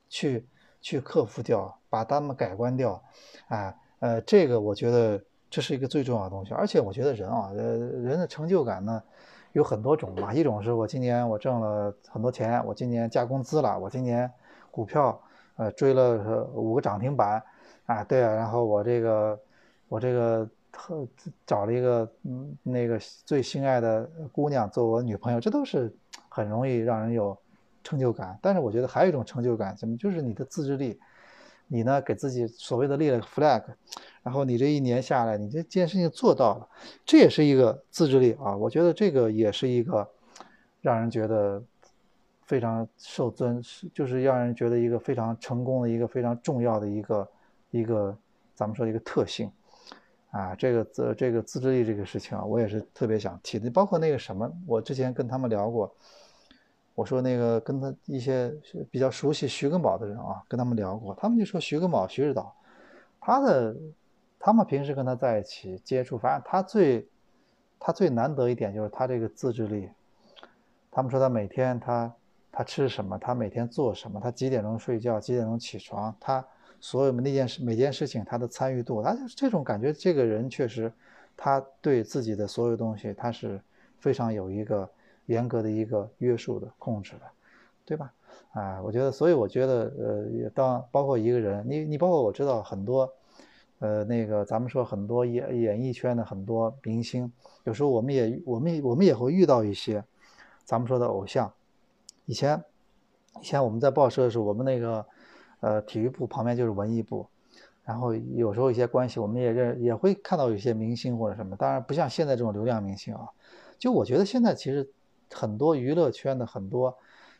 去去克服掉，把他们改观掉，啊呃，这个我觉得这是一个最重要的东西。而且我觉得人啊，呃，人的成就感呢有很多种嘛，一种是我今年我挣了很多钱，我今年加工资了，我今年股票呃追了五个涨停板。啊，对啊，然后我这个，我这个特找了一个嗯那个最心爱的姑娘做我女朋友，这都是很容易让人有成就感。但是我觉得还有一种成就感，怎么就是你的自制力，你呢给自己所谓的立了个 flag，然后你这一年下来，你这件事情做到了，这也是一个自制力啊。我觉得这个也是一个让人觉得非常受尊，就是让人觉得一个非常成功的一个非常重要的一个。一个咱们说一个特性啊，这个自这个自制力这个事情啊，我也是特别想提的。包括那个什么，我之前跟他们聊过，我说那个跟他一些比较熟悉徐根宝的人啊，跟他们聊过，他们就说徐根宝徐指导，他的他们平时跟他在一起接触，反正他最他最难得一点就是他这个自制力。他们说他每天他他吃什么，他每天做什么，他几点钟睡觉，几点钟起床，他。所有那件事，每件事情他的参与度，他就这种感觉，这个人确实，他对自己的所有东西，他是非常有一个严格的一个约束的控制的，对吧？啊，我觉得，所以我觉得，呃，也当包括一个人，你你包括我知道很多，呃，那个咱们说很多演演艺圈的很多明星，有时候我们也我们我们也会遇到一些，咱们说的偶像，以前以前我们在报社的时候，我们那个。呃，体育部旁边就是文艺部，然后有时候一些关系，我们也认也会看到有些明星或者什么，当然不像现在这种流量明星啊。就我觉得现在其实很多娱乐圈的很多，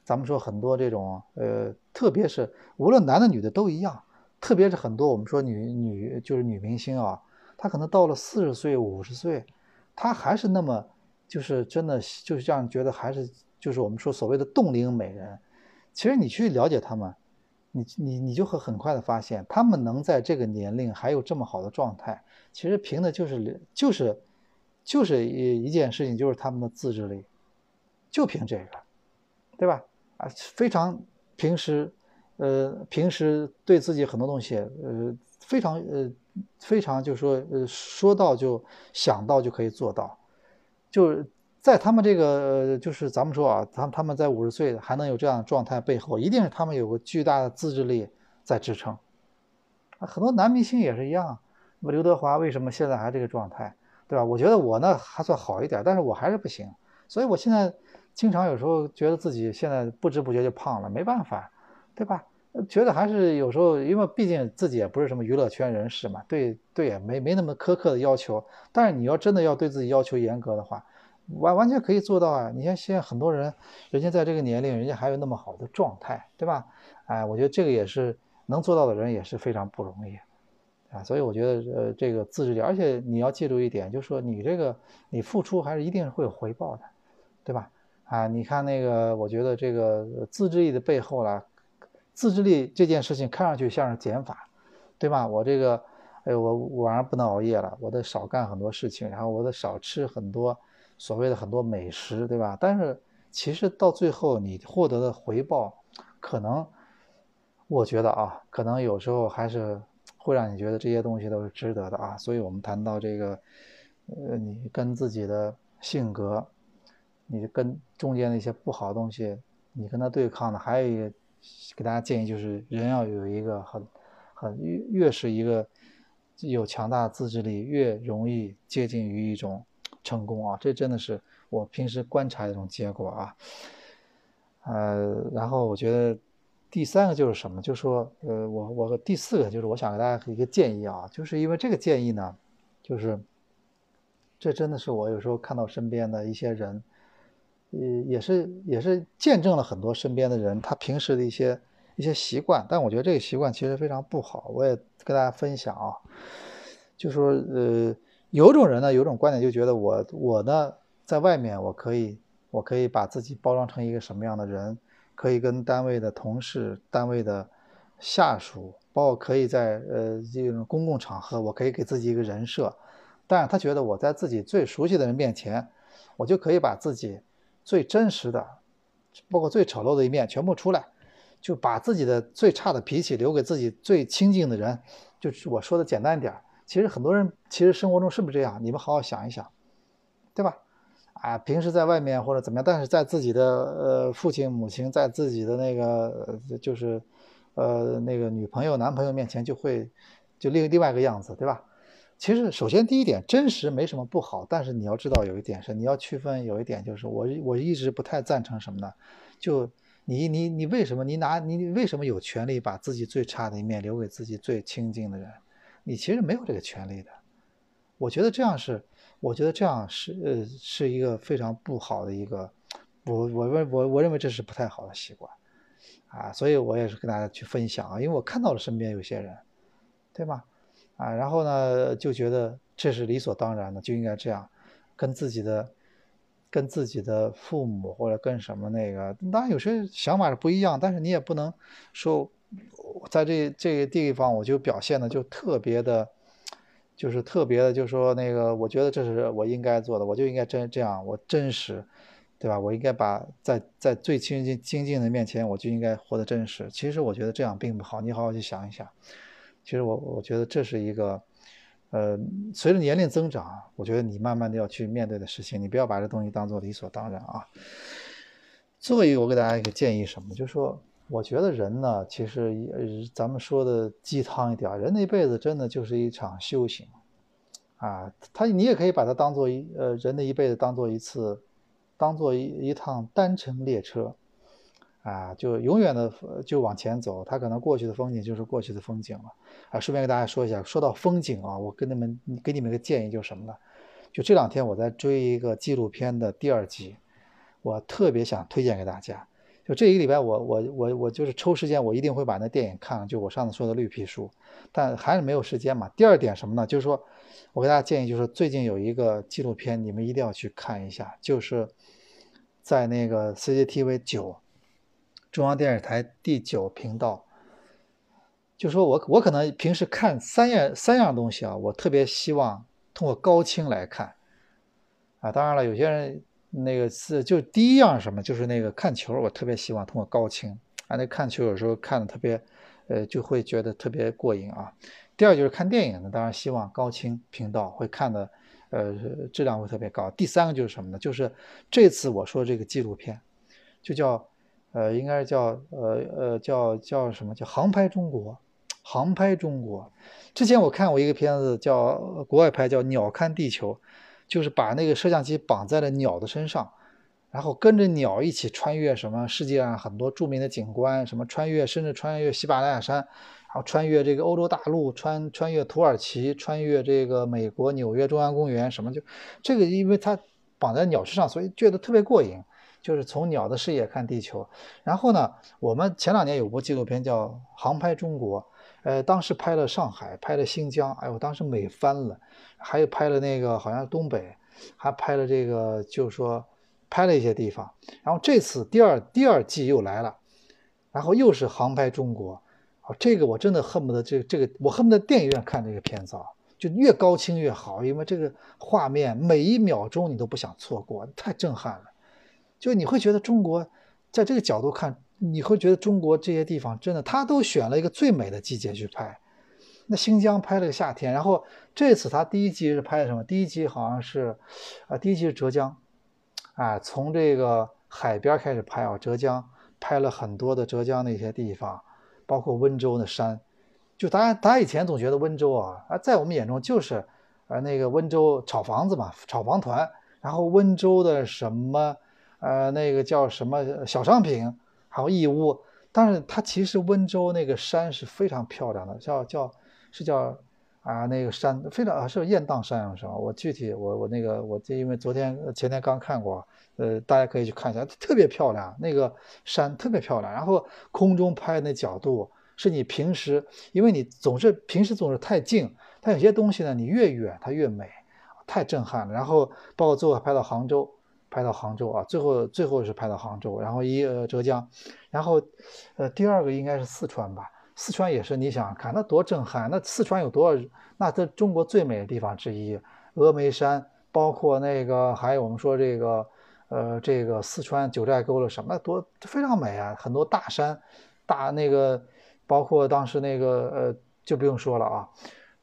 咱们说很多这种呃，特别是无论男的女的都一样，特别是很多我们说女女就是女明星啊，她可能到了四十岁五十岁，她还是那么就是真的就是这样觉得还是就是我们说所谓的冻龄美人。其实你去了解他们。你你你就会很快的发现，他们能在这个年龄还有这么好的状态，其实凭的就是就是就是一一件事情，就是他们的自制力，就凭这个，对吧？啊，非常平时，呃，平时对自己很多东西，呃，非常呃非常就是说呃说到就想到就可以做到，就是。在他们这个，就是咱们说啊，他他们在五十岁还能有这样的状态，背后一定是他们有个巨大的自制力在支撑。很多男明星也是一样，那么刘德华为什么现在还这个状态，对吧？我觉得我呢还算好一点，但是我还是不行。所以我现在经常有时候觉得自己现在不知不觉就胖了，没办法，对吧？觉得还是有时候，因为毕竟自己也不是什么娱乐圈人士嘛，对对，也没没那么苛刻的要求。但是你要真的要对自己要求严格的话，完完全可以做到啊！你像现在很多人，人家在这个年龄，人家还有那么好的状态，对吧？哎，我觉得这个也是能做到的人也是非常不容易啊。所以我觉得，呃，这个自制力，而且你要记住一点，就是说你这个你付出还是一定会有回报的，对吧？啊，你看那个，我觉得这个自制力的背后啦，自制力这件事情看上去像是减法，对吧？我这个，哎，我晚上不能熬夜了，我得少干很多事情，然后我得少吃很多。所谓的很多美食，对吧？但是其实到最后，你获得的回报，可能，我觉得啊，可能有时候还是会让你觉得这些东西都是值得的啊。所以我们谈到这个，呃，你跟自己的性格，你跟中间的一些不好的东西，你跟他对抗的，还有一个给大家建议就是，人要有一个很很越越是一个有强大自制力，越容易接近于一种。成功啊，这真的是我平时观察的一种结果啊。呃，然后我觉得第三个就是什么，就说呃，我我第四个就是我想给大家一个建议啊，就是因为这个建议呢，就是这真的是我有时候看到身边的一些人，呃，也是也是见证了很多身边的人他平时的一些一些习惯，但我觉得这个习惯其实非常不好，我也跟大家分享啊，就说呃。有种人呢，有种观点就觉得我我呢，在外面我可以我可以把自己包装成一个什么样的人，可以跟单位的同事、单位的下属包括可以在呃这种公共场合，我可以给自己一个人设，但是他觉得我在自己最熟悉的人面前，我就可以把自己最真实的，包括最丑陋的一面全部出来，就把自己的最差的脾气留给自己最亲近的人。就是我说的简单点，其实很多人其实生活中是不是这样？你们好好想一想，对吧？啊，平时在外面或者怎么样，但是在自己的呃父亲母亲，在自己的那个就是呃那个女朋友男朋友面前就会就另另外一个样子，对吧？其实首先第一点，真实没什么不好，但是你要知道有一点是你要区分，有一点就是我我一直不太赞成什么呢？就你你你为什么你拿你为什么有权利把自己最差的一面留给自己最亲近的人？你其实没有这个权利的。我觉得这样是。我觉得这样是呃是一个非常不好的一个，我我认我我认为这是不太好的习惯，啊，所以我也是跟大家去分享啊，因为我看到了身边有些人，对吗？啊，然后呢就觉得这是理所当然的，就应该这样，跟自己的跟自己的父母或者跟什么那个，当然有些想法是不一样，但是你也不能说在这这个地方我就表现的就特别的。就是特别的，就是说那个，我觉得这是我应该做的，我就应该真这样，我真实，对吧？我应该把在在最亲近亲近的面前，我就应该活得真实。其实我觉得这样并不好，你好好去想一想。其实我我觉得这是一个，呃，随着年龄增长，我觉得你慢慢的要去面对的事情，你不要把这东西当做理所当然啊。最后，我给大家一个建议，什么？就是说。我觉得人呢，其实呃咱们说的鸡汤一点，人的一辈子真的就是一场修行，啊，他你也可以把它当做一呃人的一辈子当做一次，当做一一趟单程列车，啊，就永远的就往前走，他可能过去的风景就是过去的风景了，啊，顺便跟大家说一下，说到风景啊，我跟你们给你们个建议就是什么呢？就这两天我在追一个纪录片的第二集，我特别想推荐给大家。就这一个礼拜，我我我我就是抽时间，我一定会把那电影看了。就我上次说的绿皮书，但还是没有时间嘛。第二点什么呢？就是说，我给大家建议，就是最近有一个纪录片，你们一定要去看一下，就是在那个 CCTV 九中央电视台第九频道。就说我我可能平时看三样三样东西啊，我特别希望通过高清来看啊。当然了，有些人。那个是就第一样什么，就是那个看球，我特别希望通过高清啊，那看球有时候看的特别，呃，就会觉得特别过瘾啊。第二就是看电影呢，当然希望高清频道会看的，呃，质量会特别高。第三个就是什么呢？就是这次我说这个纪录片，就叫，呃，应该是叫，呃呃，叫叫什么叫航拍中国，航拍中国。之前我看过一个片子叫国外拍叫鸟瞰地球。就是把那个摄像机绑在了鸟的身上，然后跟着鸟一起穿越什么世界上很多著名的景观，什么穿越甚至穿越喜马拉雅山，然后穿越这个欧洲大陆，穿穿越土耳其，穿越这个美国纽约中央公园，什么就这个，因为它绑在鸟身上，所以觉得特别过瘾。就是从鸟的视野看地球。然后呢，我们前两年有部纪录片叫《航拍中国》。呃，当时拍了上海，拍了新疆，哎呦，当时美翻了。还有拍了那个，好像东北，还拍了这个，就是说拍了一些地方。然后这次第二第二季又来了，然后又是航拍中国。啊，这个我真的恨不得这这个，我恨不得电影院看这个片子啊，就越高清越好，因为这个画面每一秒钟你都不想错过，太震撼了。就你会觉得中国在这个角度看。你会觉得中国这些地方真的，他都选了一个最美的季节去拍。那新疆拍了个夏天，然后这次他第一集是拍的什么？第一集好像是，啊，第一集是浙江，啊，从这个海边开始拍啊，浙江拍了很多的浙江的一些地方，包括温州的山。就大家，大家以前总觉得温州啊，啊，在我们眼中就是，呃，那个温州炒房子嘛，炒房团，然后温州的什么，呃，那个叫什么小商品。还有义乌，但是它其实温州那个山是非常漂亮的，叫叫是叫啊那个山非常啊是雁荡山是吧？我具体我我那个我这因为昨天前天刚看过，呃大家可以去看一下，特别漂亮，那个山特别漂亮，然后空中拍那角度是你平时因为你总是平时总是太近，它有些东西呢你越远它越美，太震撼了。然后包括最后拍到杭州。拍到杭州啊，最后最后是拍到杭州，然后一浙江，然后呃第二个应该是四川吧，四川也是，你想看那多震撼，那四川有多少？那这中国最美的地方之一，峨眉山，包括那个还有我们说这个，呃，这个四川九寨沟了什么多非常美啊，很多大山，大那个，包括当时那个呃就不用说了啊，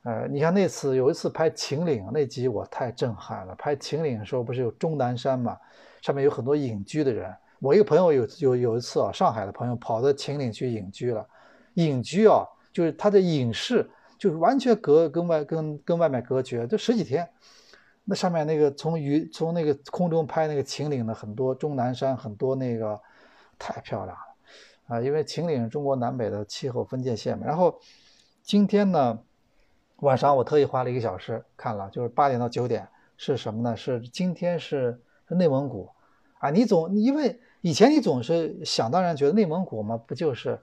呃，你看那次有一次拍秦岭那集我太震撼了，拍秦岭的时候不是有终南山嘛，上面有很多隐居的人，我一个朋友有有有一次啊，上海的朋友跑到秦岭去隐居了，隐居啊就是他的隐士。就是完全隔跟外跟跟外面隔绝，就十几天，那上面那个从云从那个空中拍那个秦岭的很多终南山很多那个太漂亮了啊！因为秦岭是中国南北的气候分界线嘛。然后今天呢晚上我特意花了一个小时看了，就是八点到九点是什么呢？是今天是内蒙古啊！你总因为以前你总是想当然觉得内蒙古嘛不就是。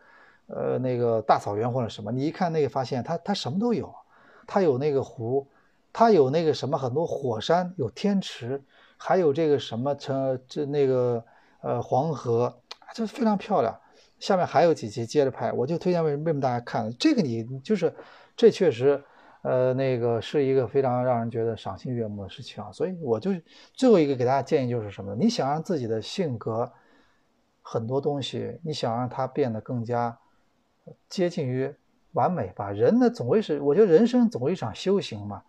呃，那个大草原或者什么，你一看那个发现它它什么都有，它有那个湖，它有那个什么很多火山，有天池，还有这个什么成这那个呃黄河，就非常漂亮。下面还有几集接着拍，我就推荐为为什么大家看这个你就是这确实呃那个是一个非常让人觉得赏心悦目的事情啊。所以我就最后一个给大家建议就是什么？你想让自己的性格很多东西，你想让它变得更加。接近于完美吧，人呢总会是，我觉得人生总会一场修行嘛，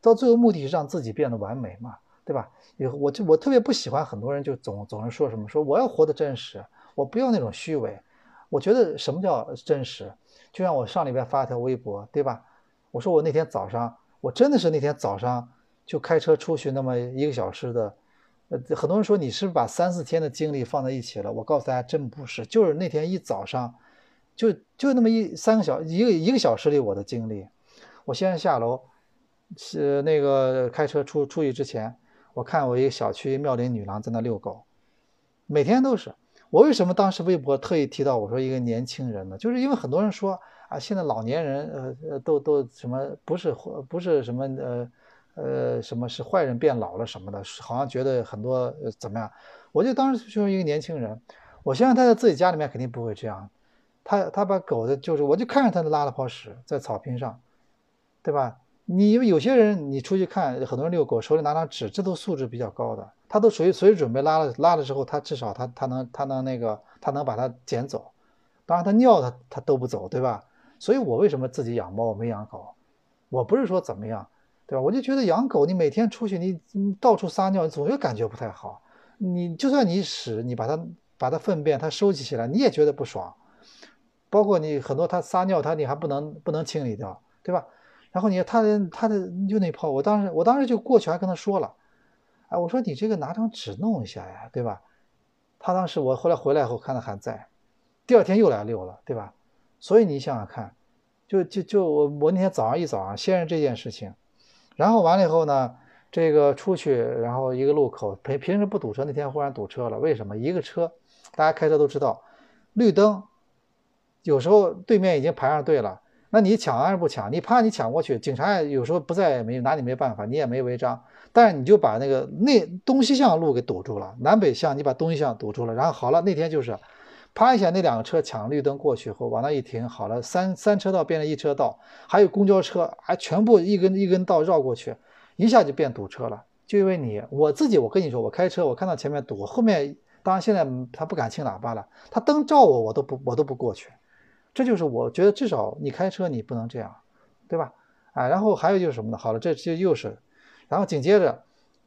到最后目的是让自己变得完美嘛，对吧？以后我就我特别不喜欢很多人就总总是说什么说我要活得真实，我不要那种虚伪。我觉得什么叫真实？就像我上礼拜发一条微博，对吧？我说我那天早上，我真的是那天早上就开车出去那么一个小时的，呃，很多人说你是不是把三四天的精力放在一起了？我告诉大家，真不是，就是那天一早上。就就那么一三个小一个一个小时里我的经历，我先下楼，是那个开车出出去之前，我看我一个小区妙龄女郎在那遛狗，每天都是。我为什么当时微博特意提到我说一个年轻人呢？就是因为很多人说啊，现在老年人呃呃都都什么不是不是什么呃呃什么是坏人变老了什么的，好像觉得很多怎么样？我就当时就是一个年轻人，我相信他在自己家里面肯定不会这样。他他把狗的，就是我就看着他拉了泡屎在草坪上，对吧？你因为有些人你出去看，很多人遛狗手里拿张纸，这都素质比较高的，他都随随时准备拉了拉了之后，他至少他他能他能那个他能把它捡走，当然他尿他他都不走，对吧？所以我为什么自己养猫我没养狗？我不是说怎么样，对吧？我就觉得养狗你每天出去你到处撒尿，你总觉感觉不太好。你就算你屎你把它把它粪便它收集起来，你也觉得不爽。包括你很多他撒尿，他你还不能不能清理掉，对吧？然后你他的他的就那泡，我当时我当时就过去还跟他说了，哎，我说你这个拿张纸弄一下呀，对吧？他当时我后来回来后看他还在，第二天又来遛了，对吧？所以你想想看，就就就我我那天早上一早上先是这件事情，然后完了以后呢，这个出去然后一个路口平平时不堵车，那天忽然堵车了，为什么？一个车，大家开车都知道，绿灯。有时候对面已经排上队了，那你抢还是不抢？你怕你抢过去，警察有时候不在也，没拿你没办法，你也没违章，但是你就把那个那东西向路给堵住了，南北向你把东西向堵住了，然后好了，那天就是，啪一下那两个车抢绿灯过去后往那一停，好了，三三车道变成一车道，还有公交车还全部一根一根道绕过去，一下就变堵车了，就因为你我自己，我跟你说，我开车我看到前面堵，后面当然现在他不敢轻喇叭了，他灯照我我都不我都不过去。这就是我觉得至少你开车你不能这样，对吧？啊，然后还有就是什么呢？好了，这就又是，然后紧接着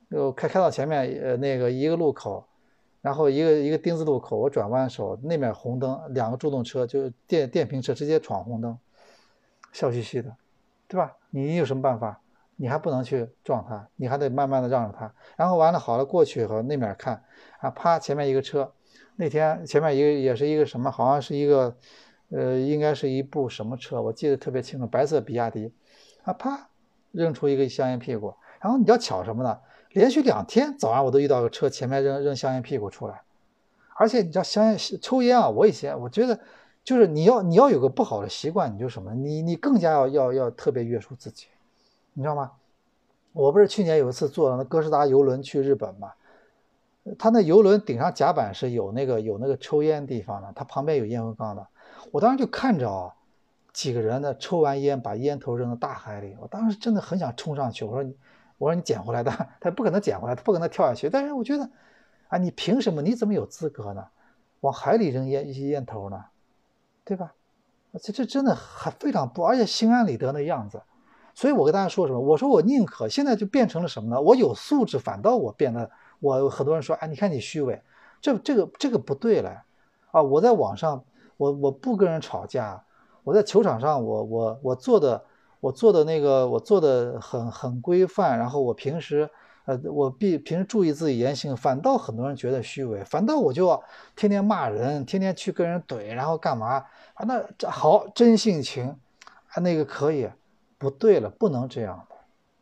又开开到前面呃那个一个路口，然后一个一个丁字路口，我转弯的时候那面红灯，两个助动车就是电电瓶车直接闯红灯，笑嘻嘻的，对吧？你有什么办法？你还不能去撞他，你还得慢慢的让着他。然后完了好了过去以后那面看啊，啪前面一个车，那天前面一个也是一个什么，好像是一个。呃，应该是一部什么车？我记得特别清楚，白色比亚迪，啊，啪，扔出一个香烟屁股。然后你要巧什么呢？连续两天早上我都遇到个车前面扔扔香烟屁股出来，而且你知道香烟抽烟啊，我以前我觉得就是你要你要有个不好的习惯，你就什么，你你更加要要要特别约束自己，你知道吗？我不是去年有一次坐了那哥斯达游轮去日本嘛，他那游轮顶上甲板是有那个有那个抽烟地方的，他旁边有烟灰缸的。我当时就看着啊，几个人呢抽完烟把烟头扔到大海里，我当时真的很想冲上去，我说你我说你捡回来的，他不可能捡回来，他不可能跳下去。但是我觉得，啊，你凭什么？你怎么有资格呢？往海里扔烟一些烟头呢？对吧？这这真的还非常不，而且心安理得的样子。所以我跟大家说什么？我说我宁可现在就变成了什么呢？我有素质，反倒我变得我很多人说，哎，你看你虚伪，这这个这个不对了啊！我在网上，我我不跟人吵架，我在球场上，我我我做的我做的那个我做的很很规范，然后我平时呃我必平时注意自己言行，反倒很多人觉得虚伪，反倒我就天天骂人，天天去跟人怼，然后干嘛啊？那这好真性情啊，那个可以。不对了，不能这样的，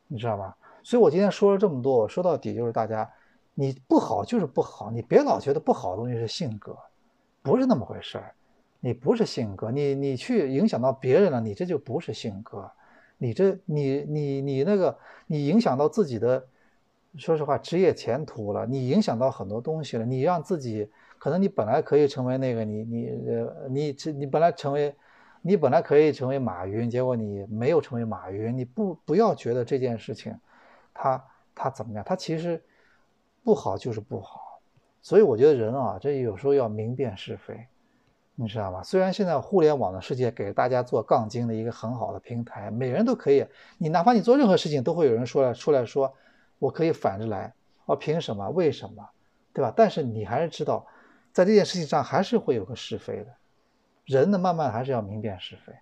你知道吧？所以我今天说了这么多，我说到底就是大家，你不好就是不好，你别老觉得不好的东西是性格，不是那么回事儿。你不是性格，你你去影响到别人了，你这就不是性格，你这你你你那个你影响到自己的，说实话职业前途了，你影响到很多东西了，你让自己可能你本来可以成为那个你你呃你你本来成为。你本来可以成为马云，结果你没有成为马云。你不不要觉得这件事情，他他怎么样？他其实不好就是不好。所以我觉得人啊，这有时候要明辨是非，你知道吗？虽然现在互联网的世界给大家做杠精的一个很好的平台，每人都可以，你哪怕你做任何事情，都会有人说来出来说，我可以反着来，哦，凭什么？为什么？对吧？但是你还是知道，在这件事情上还是会有个是非的。人呢，慢慢还是要明辨是非，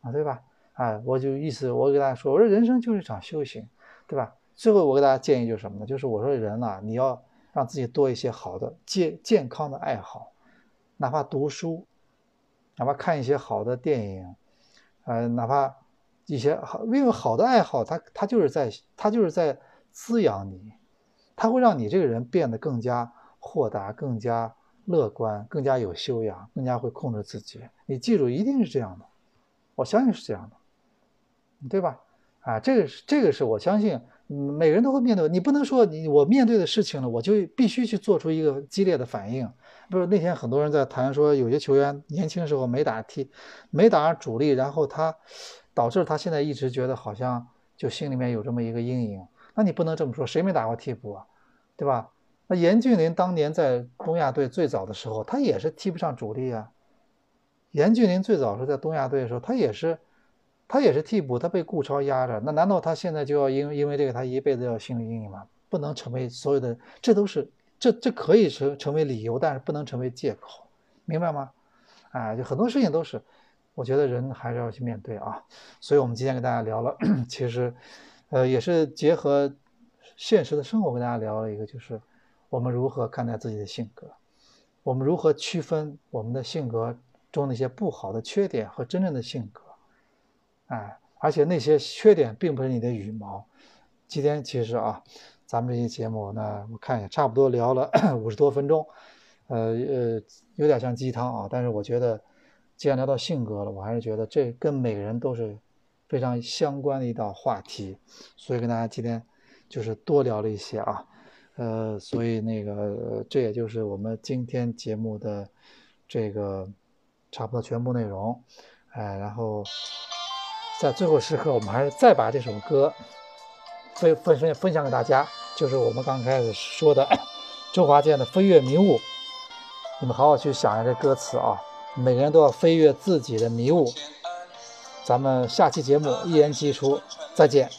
啊，对吧？啊，我就意思，我给大家说，我说人生就是一场修行，对吧？最后我给大家建议就是什么呢？就是我说人啊，你要让自己多一些好的健健康的爱好，哪怕读书，哪怕看一些好的电影，呃，哪怕一些好，因为好的爱好，它它就是在它就是在滋养你，它会让你这个人变得更加豁达，更加。乐观，更加有修养，更加会控制自己。你记住，一定是这样的，我相信是这样的，对吧？啊，这个是这个是我相信，每个人都会面对。你不能说你我面对的事情了，我就必须去做出一个激烈的反应。不是那天很多人在谈说，有些球员年轻时候没打踢，没打上主力，然后他导致他现在一直觉得好像就心里面有这么一个阴影。那你不能这么说，谁没打过替补啊？对吧？那严俊林当年在东亚队最早的时候，他也是踢不上主力啊。严俊林最早是在东亚队的时候，他也是，他也是替补，他被顾超压着。那难道他现在就要因因为这个他一辈子要心理阴影吗？不能成为所有的，这都是这这可以成成为理由，但是不能成为借口，明白吗？啊，就很多事情都是，我觉得人还是要去面对啊。所以我们今天跟大家聊了，其实，呃，也是结合现实的生活跟大家聊了一个，就是。我们如何看待自己的性格？我们如何区分我们的性格中那些不好的缺点和真正的性格？哎，而且那些缺点并不是你的羽毛。今天其实啊，咱们这期节目呢，我看也差不多聊了 五十多分钟，呃呃，有点像鸡汤啊。但是我觉得，既然聊到性格了，我还是觉得这跟每个人都是非常相关的一道话题，所以跟大家今天就是多聊了一些啊。呃，所以那个，这也就是我们今天节目的这个差不多全部内容，哎，然后在最后时刻，我们还是再把这首歌分分分分享给大家，就是我们刚开始说的周华健的《飞跃迷雾》，你们好好去想一下这歌词啊，每个人都要飞越自己的迷雾。咱们下期节目一言既出，再见。